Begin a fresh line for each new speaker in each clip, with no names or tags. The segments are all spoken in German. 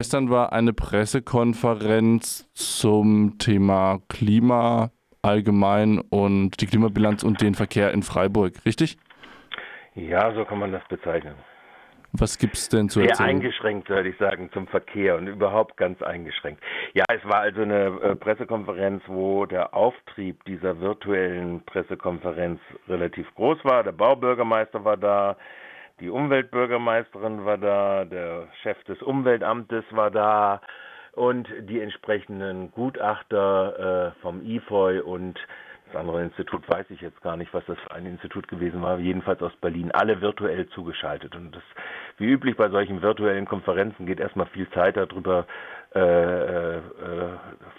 Gestern war eine Pressekonferenz zum Thema Klima allgemein und die Klimabilanz und den Verkehr in Freiburg, richtig?
Ja, so kann man das bezeichnen.
Was gibt es denn zu
Sehr
erzählen?
eingeschränkt, würde ich sagen, zum Verkehr und überhaupt ganz eingeschränkt. Ja, es war also eine äh, Pressekonferenz, wo der Auftrieb dieser virtuellen Pressekonferenz relativ groß war. Der Baubürgermeister war da, die Umweltbürgermeisterin war da, der Chef des Umweltamtes war da und die entsprechenden Gutachter äh, vom IFOI und das andere Institut weiß ich jetzt gar nicht, was das für ein Institut gewesen war, jedenfalls aus Berlin, alle virtuell zugeschaltet. Und das, wie üblich bei solchen virtuellen Konferenzen, geht erstmal viel Zeit darüber äh, äh,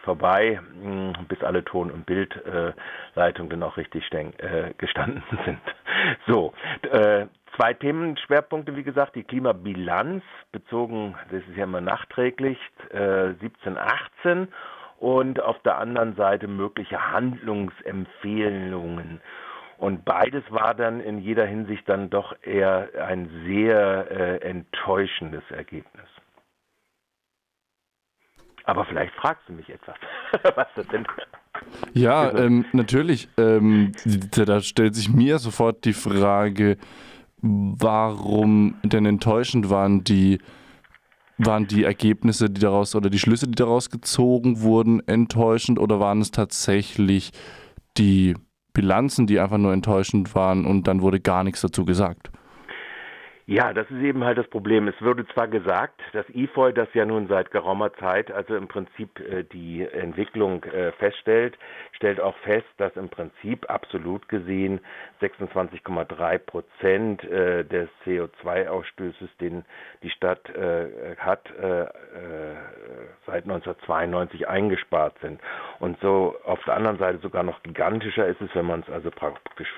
vorbei, mh, bis alle Ton- und Bildleitungen dann auch richtig äh, gestanden sind. So, äh, zwei Themenschwerpunkte, wie gesagt, die Klimabilanz bezogen, das ist ja immer nachträglich, äh, 17, 18 und auf der anderen Seite mögliche Handlungsempfehlungen. Und beides war dann in jeder Hinsicht dann doch eher ein sehr äh, enttäuschendes Ergebnis. Aber vielleicht fragst du mich etwas, was das denn
Ja, ähm, natürlich. Ähm, da stellt sich mir sofort die Frage, warum denn enttäuschend waren die waren die Ergebnisse, die daraus oder die Schlüsse, die daraus gezogen wurden, enttäuschend oder waren es tatsächlich die Bilanzen, die einfach nur enttäuschend waren und dann wurde gar nichts dazu gesagt?
Ja, das ist eben halt das Problem. Es wurde zwar gesagt, dass IFOI das ja nun seit geraumer Zeit, also im Prinzip äh, die Entwicklung äh, feststellt, stellt auch fest, dass im Prinzip absolut gesehen 26,3 Prozent äh, des CO2-Ausstößes, den die Stadt äh, hat, äh, äh, seit 1992 eingespart sind. Und so auf der anderen Seite sogar noch gigantischer ist es, wenn man es also praktisch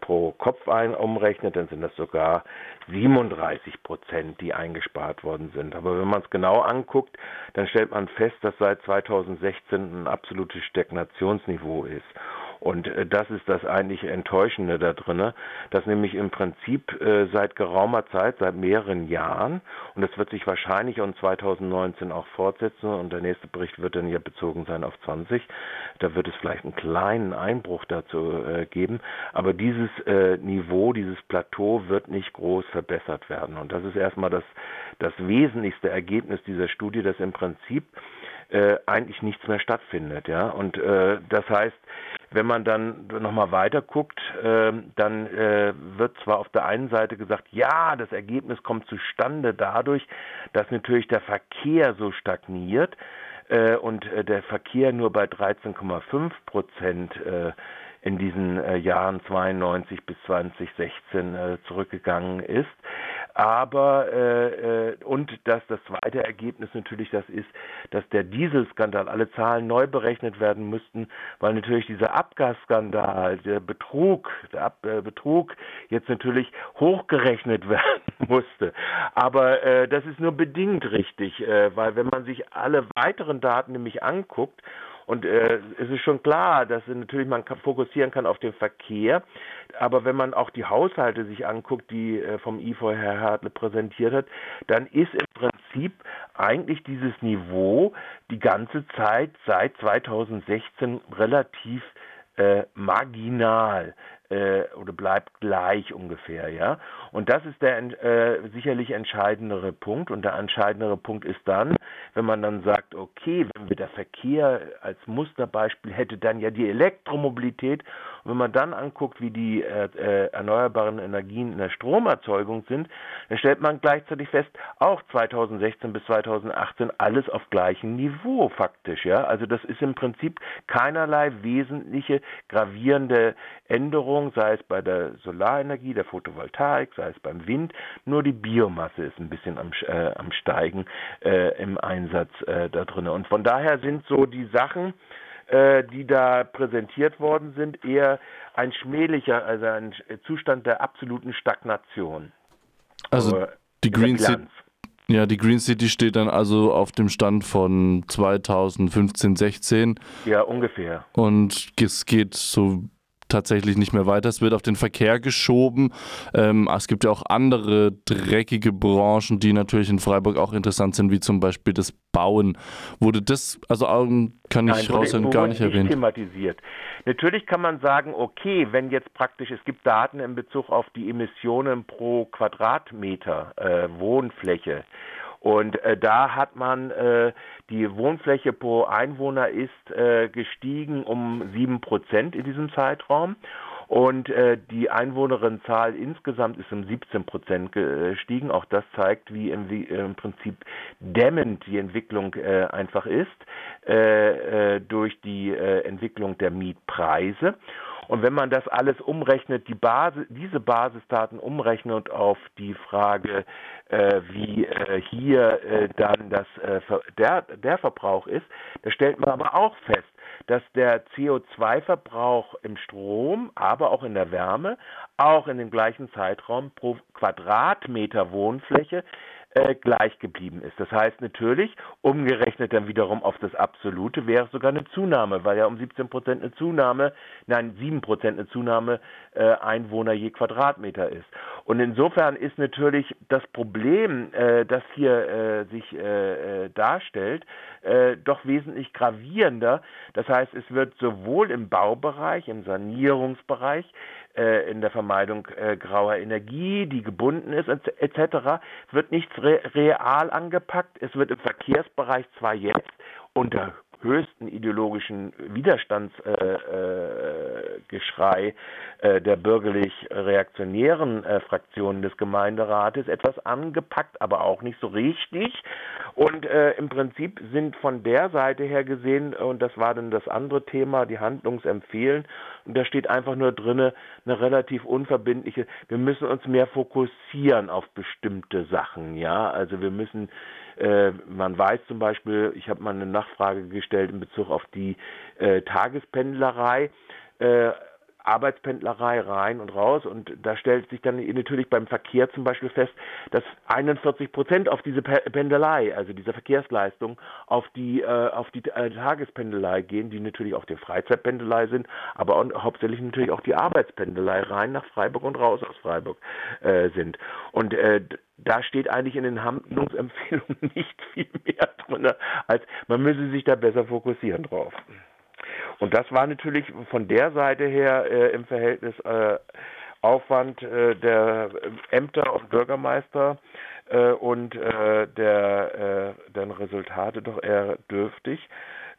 pro Kopf ein umrechnet, dann sind das sogar 37 Prozent, die eingespart worden sind. Aber wenn man es genau anguckt, dann stellt man fest, dass seit 2016 ein absolutes Stagnationsniveau ist. Und äh, das ist das eigentlich Enttäuschende da drin, dass nämlich im Prinzip äh, seit geraumer Zeit, seit mehreren Jahren, und das wird sich wahrscheinlich in 2019 auch fortsetzen, und der nächste Bericht wird dann ja bezogen sein auf 20, da wird es vielleicht einen kleinen Einbruch dazu äh, geben, aber dieses Niveau, dieses Plateau wird nicht groß verbessert werden. Und das ist erstmal das, das wesentlichste Ergebnis dieser Studie, dass im Prinzip äh, eigentlich nichts mehr stattfindet, ja. Und äh, das heißt, wenn man dann nochmal weiter guckt, äh, dann äh, wird zwar auf der einen Seite gesagt, ja, das Ergebnis kommt zustande dadurch, dass natürlich der Verkehr so stagniert äh, und äh, der Verkehr nur bei 13,5 Prozent äh, in diesen äh, Jahren 92 bis 2016 äh, zurückgegangen ist. Aber äh, äh, und dass das zweite Ergebnis natürlich das ist, dass der Dieselskandal, alle Zahlen neu berechnet werden müssten, weil natürlich dieser Abgasskandal, der Betrug, der Ab äh, Betrug jetzt natürlich hochgerechnet werden musste. Aber äh, das ist nur bedingt richtig, äh, weil wenn man sich alle weiteren Daten nämlich anguckt und äh, es ist schon klar, dass natürlich man fokussieren kann auf den Verkehr, aber wenn man auch die Haushalte sich anguckt, die äh, vom IFO Herr Hartle präsentiert hat, dann ist im Prinzip eigentlich dieses Niveau die ganze Zeit seit 2016 relativ äh, marginal äh, oder bleibt gleich ungefähr, ja. Und das ist der äh, sicherlich entscheidendere Punkt. Und der entscheidendere Punkt ist dann, wenn man dann sagt, okay, wenn wir der Verkehr als Musterbeispiel hätte, dann ja die Elektromobilität. Und wenn man dann anguckt, wie die äh, äh erneuerbaren Energien in der Stromerzeugung sind, dann stellt man gleichzeitig fest, auch 2016 bis 2018 alles auf gleichem Niveau faktisch, ja. Also das ist im Prinzip keinerlei wesentliche gravierende Änderung, sei es bei der Solarenergie, der Photovoltaik, sei es beim Wind, nur die Biomasse ist ein bisschen am, äh, am Steigen äh, im Einsatz äh, da drin. Und von daher sind so die Sachen, die da präsentiert worden sind, eher ein schmählicher, also ein Zustand der absoluten Stagnation.
Also Aber die Green City. Ja, die Green City steht dann also auf dem Stand von 2015, 16.
Ja, ungefähr.
Und es geht so tatsächlich nicht mehr weiter. Es wird auf den Verkehr geschoben. Ähm, es gibt ja auch andere dreckige Branchen, die natürlich in Freiburg auch interessant sind, wie zum Beispiel das Bauen. Wurde das, also kann ich raushören, gar nicht erwähnt.
thematisiert. Natürlich kann man sagen, okay, wenn jetzt praktisch, es gibt Daten in Bezug auf die Emissionen pro Quadratmeter äh, Wohnfläche. Und äh, da hat man äh, die Wohnfläche pro Einwohner ist äh, gestiegen um sieben Prozent in diesem Zeitraum. Und äh, die Einwohnerinnenzahl insgesamt ist um 17 Prozent gestiegen. Auch das zeigt, wie im, im Prinzip dämmend die Entwicklung äh, einfach ist äh, äh durch die äh, Entwicklung der Mietpreise. Und wenn man das alles umrechnet, die Basis, diese Basisdaten umrechnet auf die Frage, äh, wie äh, hier äh, dann das, äh, der, der Verbrauch ist, da stellt man aber auch fest, dass der CO2-Verbrauch im Strom, aber auch in der Wärme, auch in dem gleichen Zeitraum pro Quadratmeter Wohnfläche äh, gleich geblieben ist. Das heißt natürlich, umgerechnet dann wiederum auf das Absolute wäre es sogar eine Zunahme, weil ja um 17 Prozent eine Zunahme, nein, 7 Prozent eine Zunahme äh, Einwohner je Quadratmeter ist. Und insofern ist natürlich das Problem, äh, das hier äh, sich äh, darstellt, doch wesentlich gravierender. Das heißt, es wird sowohl im Baubereich, im Sanierungsbereich, äh, in der Vermeidung äh, grauer Energie, die gebunden ist, etc., wird nichts re real angepackt. Es wird im Verkehrsbereich zwar jetzt unter höchsten ideologischen Widerstandsgeschrei äh, äh, der bürgerlich-reaktionären äh, Fraktionen des Gemeinderates etwas angepackt, aber auch nicht so richtig. Und im Prinzip sind von der Seite her gesehen, und das war dann das andere Thema, die Handlungsempfehlen, und da steht einfach nur drinne eine relativ unverbindliche, wir müssen uns mehr fokussieren auf bestimmte Sachen, ja, also wir müssen man weiß zum Beispiel, ich habe mal eine Nachfrage gestellt in Bezug auf die äh, Tagespendlerei. Arbeitspendlerei rein und raus und da stellt sich dann natürlich beim Verkehr zum Beispiel fest, dass 41 Prozent auf diese Pendelei, also diese Verkehrsleistung, auf die äh, auf die äh, Tagespendelei gehen, die natürlich auch die Freizeitpendelei sind, aber auch, hauptsächlich natürlich auch die Arbeitspendelei rein nach Freiburg und raus aus Freiburg äh, sind und äh, da steht eigentlich in den Handlungsempfehlungen nicht viel mehr drin, als man müsse sich da besser fokussieren drauf. Und das war natürlich von der Seite her äh, im Verhältnis äh, Aufwand äh, der Ämter und Bürgermeister äh, und äh, der, äh, deren Resultate doch eher dürftig.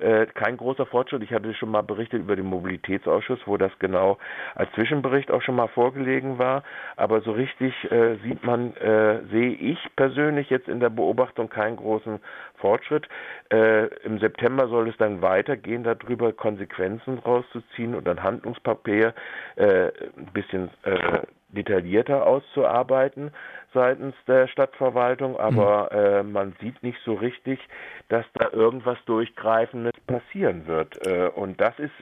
Äh, kein großer Fortschritt. Ich hatte schon mal berichtet über den Mobilitätsausschuss, wo das genau als Zwischenbericht auch schon mal vorgelegen war. Aber so richtig äh, sieht man, äh, sehe ich persönlich jetzt in der Beobachtung keinen großen Fortschritt. Äh, Im September soll es dann weitergehen, darüber Konsequenzen rauszuziehen und ein Handlungspapier äh, ein bisschen detaillierter auszuarbeiten seitens der Stadtverwaltung, aber mhm. äh, man sieht nicht so richtig, dass da irgendwas Durchgreifendes passieren wird. Äh, und das ist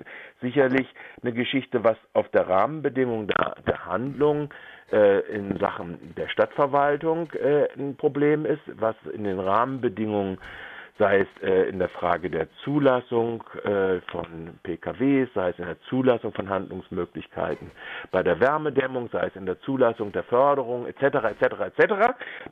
sicherlich eine Geschichte, was auf der Rahmenbedingung der, der Handlung äh, in Sachen der Stadtverwaltung äh, ein Problem ist, was in den Rahmenbedingungen sei es äh, in der Frage der Zulassung äh, von PKWs, sei es in der Zulassung von Handlungsmöglichkeiten bei der Wärmedämmung, sei es in der Zulassung der Förderung etc. etc. etc.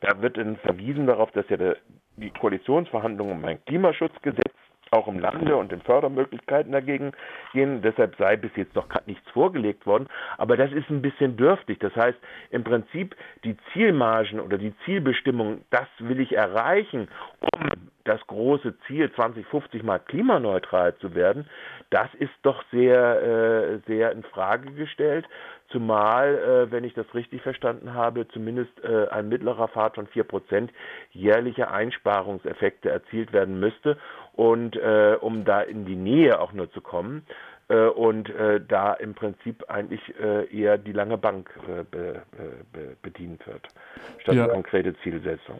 Da wird dann verwiesen darauf, dass ja der, die Koalitionsverhandlungen um ein Klimaschutzgesetz auch im Lande und den Fördermöglichkeiten dagegen gehen. Deshalb sei bis jetzt noch nichts vorgelegt worden. Aber das ist ein bisschen dürftig. Das heißt, im Prinzip die Zielmargen oder die Zielbestimmung, das will ich erreichen, um das große Ziel 2050 mal klimaneutral zu werden, das ist doch sehr, äh, sehr in Frage gestellt. Zumal, äh, wenn ich das richtig verstanden habe, zumindest äh, ein mittlerer Pfad von 4% jährliche Einsparungseffekte erzielt werden müsste. Und äh, um da in die Nähe auch nur zu kommen, äh, und äh, da im Prinzip eigentlich äh, eher die lange Bank be, be, bedient wird, statt ja. konkrete Zielsetzung.